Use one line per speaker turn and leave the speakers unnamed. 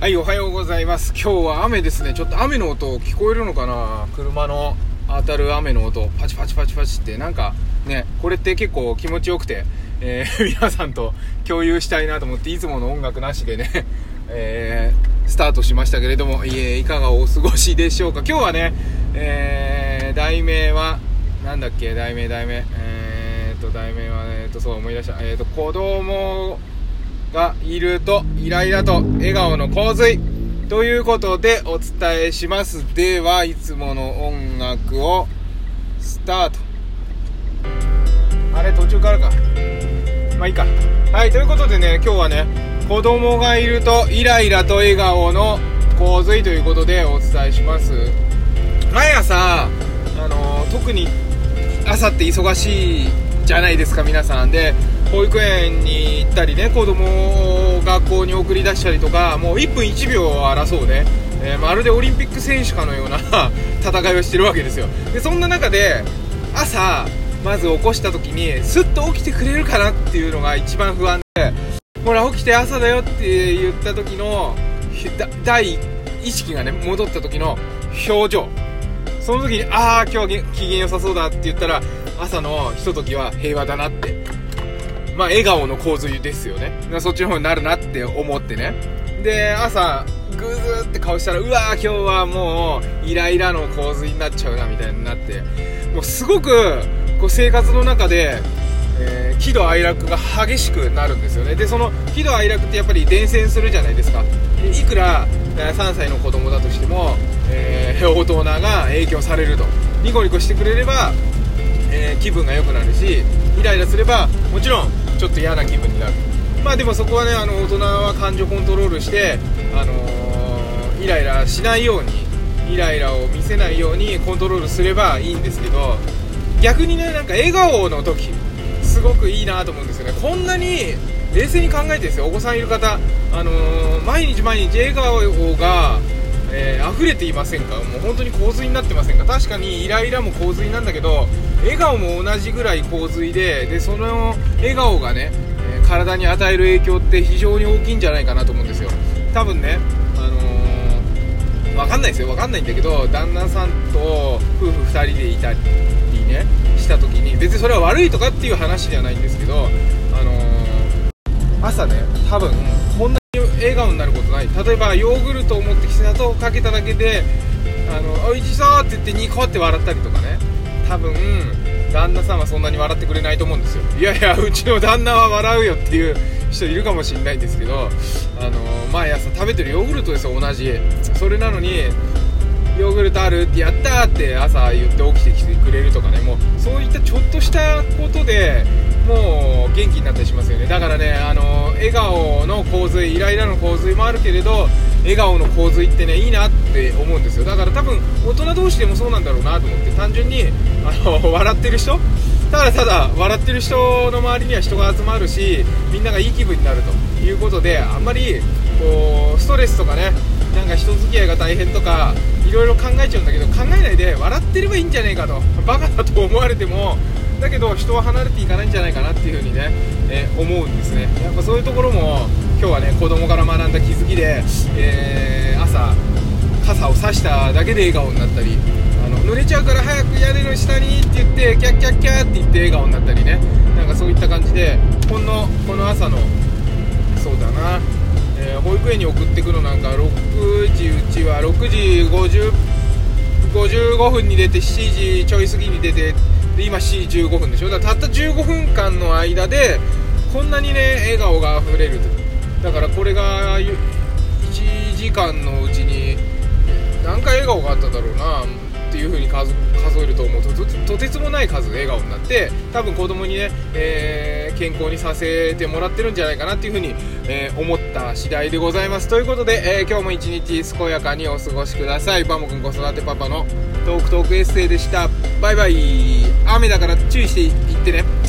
はい、おはようございます。今日は雨ですね。ちょっと雨の音聞こえるのかな？車の当たる雨の音、パチパチパチパチって、なんかね、これって結構気持ちよくて、えー 皆さんと共有したいなと思って、いつもの音楽なしでね、えースタートしましたけれども、いえ、いかがお過ごしでしょうか？今日はね、えー題名は、なんだっけ、題名、題名、えーと、題名は、えーと、そう思い出した。えーと、子供がいるとイライラと笑顔の洪水ということでお伝えします。ではいつもの音楽をスタート。あれ途中からか。まあいいか。はいということでね今日はね子供がいるとイライラと笑顔の洪水ということでお伝えします。毎朝あの特に朝って忙しいじゃないですか皆さん。で保育園に行ったりね子供を学校に送り出したりとかもう1分1秒を争うね、えーまるでオリンピック選手かのような 戦いをしてるわけですよ。でそんな中で朝まず起こした時にスッと起きてくれるかなっていうのが一番不安でほら起きて朝だよって言った時の第意識がね戻った時の表情。その時にああ今日は機嫌良さそうだって言ったら朝のひとときは平和だなって。まあ笑顔の洪水ですよね。そっちの方になるなって思ってね。で朝グーズーって顔したらうわー今日はもうイライラの洪水になっちゃうなみたいになって。もうすごくこう生活の中で、えー喜怒哀楽が激しくなるんですよね。でその喜怒哀楽ってやっぱり伝染するじゃないですか。でいくら3歳の子供だとしても、えー大人が影響されると。ニコニコしてくれればえー気分が良くなるしイライラすればもちろんちょっと嫌な気分になる。まあでもそこはねあの大人は感情コントロールして、あのーイライラしないようにイライラを見せないようにコントロールすればいいんですけど逆にねなんか笑顔の時すごくいいなと思うんですよね。こんなに冷静に考えてですよ。お子さんいる方、あのー毎日毎日笑顔がえー溢れていませんか？もう本当に洪水になってませんか？確かにイライラも洪水なんだけど笑顔も同じぐらい洪水ででその笑顔がね、え体に与える影響って非常に大きいんじゃないかなと思うんですよ。多分ねあのーわかんないですよ。わかんないんだけど旦那さんと夫婦2人でいたりねした時に別にそれは悪いとかっていう話ではないんですけどあのー朝ね多分こんな笑顔になることない。例えばヨーグルトを持ってきて砂糖をかけただけで「あのおいしそう!」って言ってニコって笑ったりとかね。多分旦那さんはそんなに笑ってくれないと思うんですよ。いやいやうちの旦那は笑うよっていう人いるかもしれないんですけどあの毎朝食べてるヨーグルトですよ同じそれなのにヨーグルトあるってやったって朝言って起きてきてくれるとかね。もうそういったちょっとしたことでもう元気になったりしますよね。だからねあの笑顔の洪水イライラの洪水もあるけれど笑顔の洪水ってねいいなって思うんですよ。だから多分大人同士でもそうなんだろうなと思って単純にあの笑ってる人？ただただ笑ってる人の周りには人が集まるしみんながいい気分になるということであんまりこうストレスとかねなんか人付き合いが大変とかいろいろ考えちゃうんだけど考えないで笑ってればいいんじゃねえかとバカだと思われてもだけど人は離れていかないんじゃないかなっていうふうにね、えー思うんですね。やっぱそういうところも今日はね子供から学んだ気づきで、えー朝傘を差しただけで笑顔になったりあの濡れちゃうから早く屋根の下にって言ってキャッキャッキャーって言って笑顔になったりね。なんかそういった感じでこのこの朝のそうだな、えー保育園に送ってくのなんか6時うちは6時50 55分に出て7時ちょい過ぎに出てで今 C15 分でしょ？だからたった15分間の間でこんなにね笑顔が溢れるだからこれが1時間のうちに何回笑顔があっただろうなっていう風に数えると思うとととてつもない数笑顔になって多分子供にね、えー健康にさせてもらってるんじゃないかなっていう風に、えー思った次第でございます。ということで、えー今日も一日健やかにお過ごしください。バモくん子育てパパのトークトークエッセイでした。バイバイ。雨だから注意していってね。